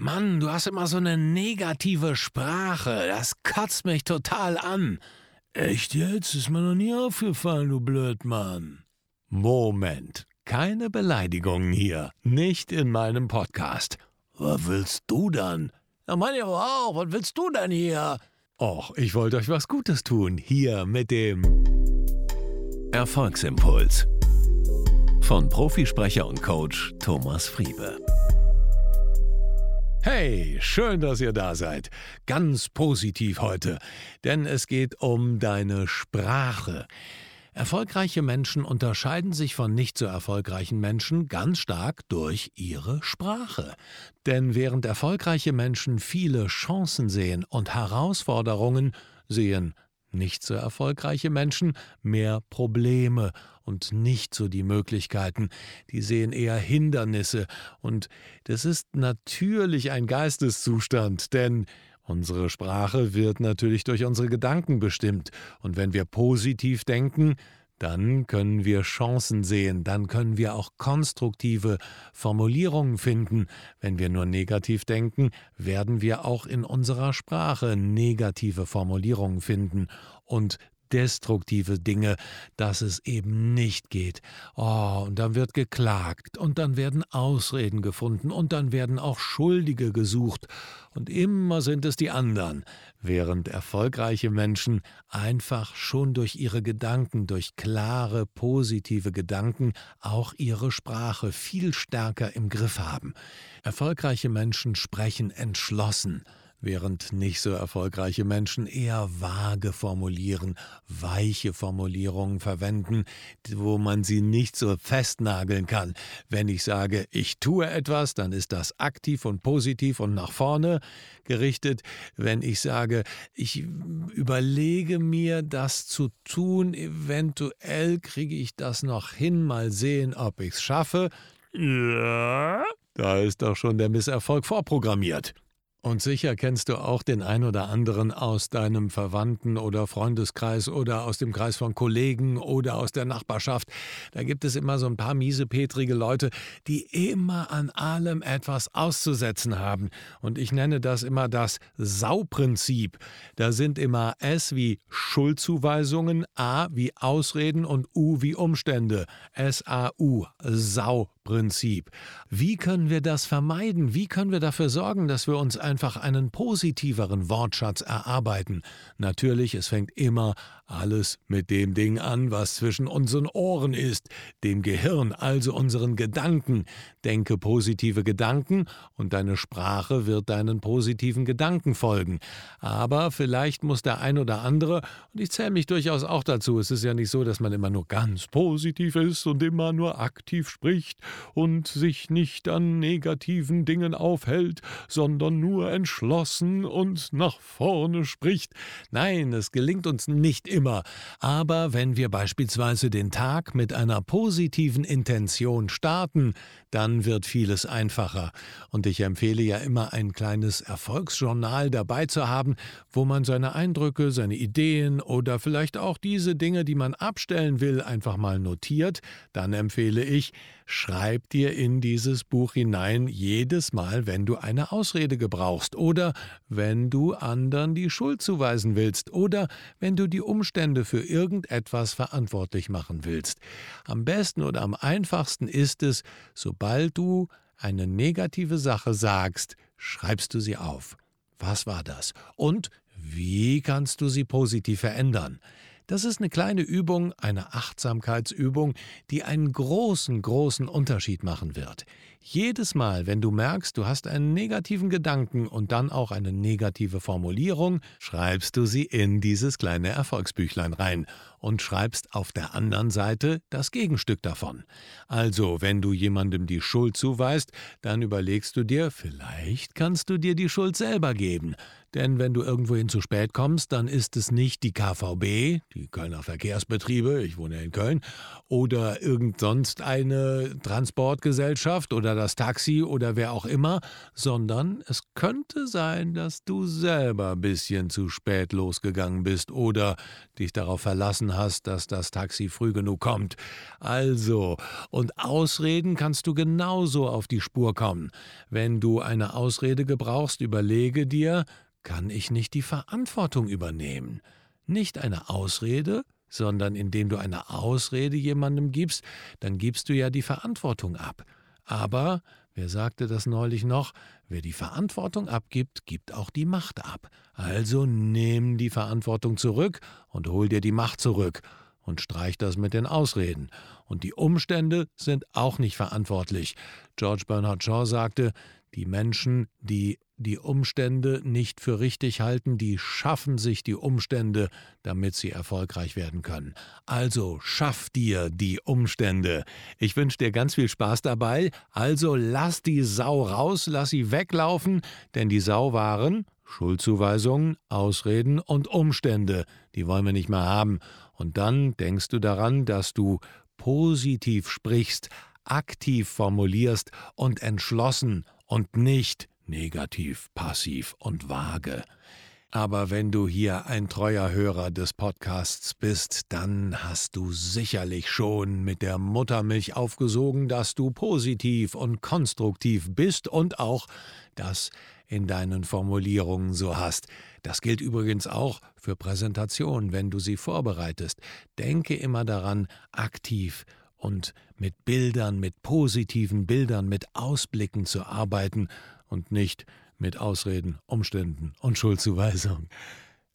Mann, du hast immer so eine negative Sprache. Das kotzt mich total an. Echt jetzt? Ist mir noch nie aufgefallen, du Blödmann. Moment. Keine Beleidigungen hier. Nicht in meinem Podcast. Was willst du dann? Ja, meine aber auch. Was willst du denn hier? Och, ich wollte euch was Gutes tun. Hier mit dem Erfolgsimpuls. Von Profisprecher und Coach Thomas Friebe. Hey, schön, dass ihr da seid. Ganz positiv heute, denn es geht um deine Sprache. Erfolgreiche Menschen unterscheiden sich von nicht so erfolgreichen Menschen ganz stark durch ihre Sprache. Denn während erfolgreiche Menschen viele Chancen sehen und Herausforderungen, sehen nicht so erfolgreiche Menschen mehr Probleme und nicht so die Möglichkeiten, die sehen eher Hindernisse, und das ist natürlich ein Geisteszustand, denn Unsere Sprache wird natürlich durch unsere Gedanken bestimmt, und wenn wir positiv denken, dann können wir Chancen sehen, dann können wir auch konstruktive Formulierungen finden. Wenn wir nur negativ denken, werden wir auch in unserer Sprache negative Formulierungen finden. Und destruktive Dinge, dass es eben nicht geht. Oh, und dann wird geklagt, und dann werden Ausreden gefunden, und dann werden auch Schuldige gesucht, und immer sind es die anderen, während erfolgreiche Menschen einfach schon durch ihre Gedanken, durch klare, positive Gedanken auch ihre Sprache viel stärker im Griff haben. Erfolgreiche Menschen sprechen entschlossen, während nicht so erfolgreiche Menschen eher vage formulieren, weiche Formulierungen verwenden, wo man sie nicht so festnageln kann. Wenn ich sage, ich tue etwas, dann ist das aktiv und positiv und nach vorne gerichtet. Wenn ich sage, ich überlege mir, das zu tun, eventuell kriege ich das noch hin, mal sehen, ob ich es schaffe. Ja, da ist doch schon der Misserfolg vorprogrammiert. Und sicher kennst du auch den ein oder anderen aus deinem Verwandten- oder Freundeskreis oder aus dem Kreis von Kollegen oder aus der Nachbarschaft. Da gibt es immer so ein paar miesepetrige Leute, die immer an allem etwas auszusetzen haben. Und ich nenne das immer das Sauprinzip. Da sind immer S wie Schuldzuweisungen, A wie Ausreden und U wie Umstände. S-A-U, Sau. Prinzip. Wie können wir das vermeiden? Wie können wir dafür sorgen, dass wir uns einfach einen positiveren Wortschatz erarbeiten? Natürlich, es fängt immer alles mit dem Ding an, was zwischen unseren Ohren ist, dem Gehirn, also unseren Gedanken. Denke positive Gedanken und deine Sprache wird deinen positiven Gedanken folgen. Aber vielleicht muss der ein oder andere, und ich zähle mich durchaus auch dazu, es ist ja nicht so, dass man immer nur ganz positiv ist und immer nur aktiv spricht und sich nicht an negativen Dingen aufhält, sondern nur entschlossen und nach vorne spricht. Nein, es gelingt uns nicht immer, aber wenn wir beispielsweise den Tag mit einer positiven Intention starten, dann wird vieles einfacher. Und ich empfehle ja immer ein kleines Erfolgsjournal dabei zu haben, wo man seine Eindrücke, seine Ideen oder vielleicht auch diese Dinge, die man abstellen will, einfach mal notiert. Dann empfehle ich, schreib dir in dieses Buch hinein jedes Mal, wenn du eine Ausrede gebrauchst oder wenn du anderen die Schuld zuweisen willst oder wenn du die Umstände für irgendetwas verantwortlich machen willst. Am besten oder am einfachsten ist es, sobald du eine negative Sache sagst, schreibst du sie auf. Was war das? Und wie kannst du sie positiv verändern? Das ist eine kleine Übung, eine Achtsamkeitsübung, die einen großen, großen Unterschied machen wird. Jedes Mal, wenn du merkst, du hast einen negativen Gedanken und dann auch eine negative Formulierung, schreibst du sie in dieses kleine Erfolgsbüchlein rein und schreibst auf der anderen Seite das Gegenstück davon. Also, wenn du jemandem die Schuld zuweist, dann überlegst du dir, vielleicht kannst du dir die Schuld selber geben. Denn wenn du irgendwohin zu spät kommst, dann ist es nicht die KVB, die Kölner Verkehrsbetriebe, ich wohne in Köln, oder irgend sonst eine Transportgesellschaft oder das Taxi oder wer auch immer, sondern es könnte sein, dass du selber ein bisschen zu spät losgegangen bist oder dich darauf verlassen hast, dass das Taxi früh genug kommt. Also, und Ausreden kannst du genauso auf die Spur kommen. Wenn du eine Ausrede gebrauchst, überlege dir, kann ich nicht die Verantwortung übernehmen? Nicht eine Ausrede, sondern indem du eine Ausrede jemandem gibst, dann gibst du ja die Verantwortung ab. Aber, wer sagte das neulich noch, wer die Verantwortung abgibt, gibt auch die Macht ab. Also nimm die Verantwortung zurück und hol dir die Macht zurück und streich das mit den Ausreden. Und die Umstände sind auch nicht verantwortlich. George Bernard Shaw sagte, die Menschen, die die Umstände nicht für richtig halten, die schaffen sich die Umstände, damit sie erfolgreich werden können. Also schaff dir die Umstände. Ich wünsche dir ganz viel Spaß dabei. Also lass die Sau raus, lass sie weglaufen, denn die Sau waren Schuldzuweisungen, Ausreden und Umstände. Die wollen wir nicht mehr haben. Und dann denkst du daran, dass du positiv sprichst, aktiv formulierst und entschlossen und nicht negativ, passiv und vage. Aber wenn du hier ein treuer Hörer des Podcasts bist, dann hast du sicherlich schon mit der Muttermilch aufgesogen, dass du positiv und konstruktiv bist und auch das in deinen Formulierungen so hast. Das gilt übrigens auch für Präsentationen, wenn du sie vorbereitest. Denke immer daran, aktiv und mit Bildern, mit positiven Bildern, mit Ausblicken zu arbeiten und nicht mit Ausreden, Umständen und Schuldzuweisung.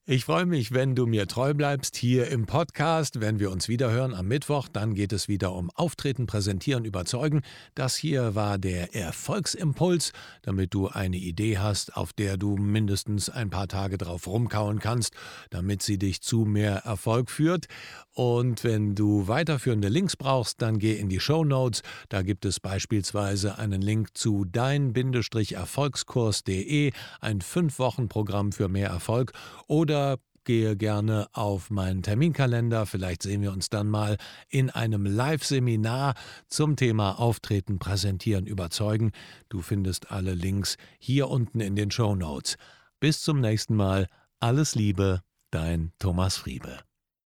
Ich freue mich, wenn du mir treu bleibst hier im Podcast. Wenn wir uns wiederhören am Mittwoch, dann geht es wieder um Auftreten, Präsentieren, Überzeugen. Das hier war der Erfolgsimpuls, damit du eine Idee hast, auf der du mindestens ein paar Tage drauf rumkauen kannst, damit sie dich zu mehr Erfolg führt. Und wenn du weiterführende Links brauchst, dann geh in die Show Notes. Da gibt es beispielsweise einen Link zu dein-erfolgskurs.de, ein 5-Wochen-Programm für mehr Erfolg oder oder gehe gerne auf meinen Terminkalender. Vielleicht sehen wir uns dann mal in einem Live-Seminar zum Thema Auftreten, Präsentieren, Überzeugen. Du findest alle Links hier unten in den Show Notes. Bis zum nächsten Mal. Alles Liebe, dein Thomas Friebe.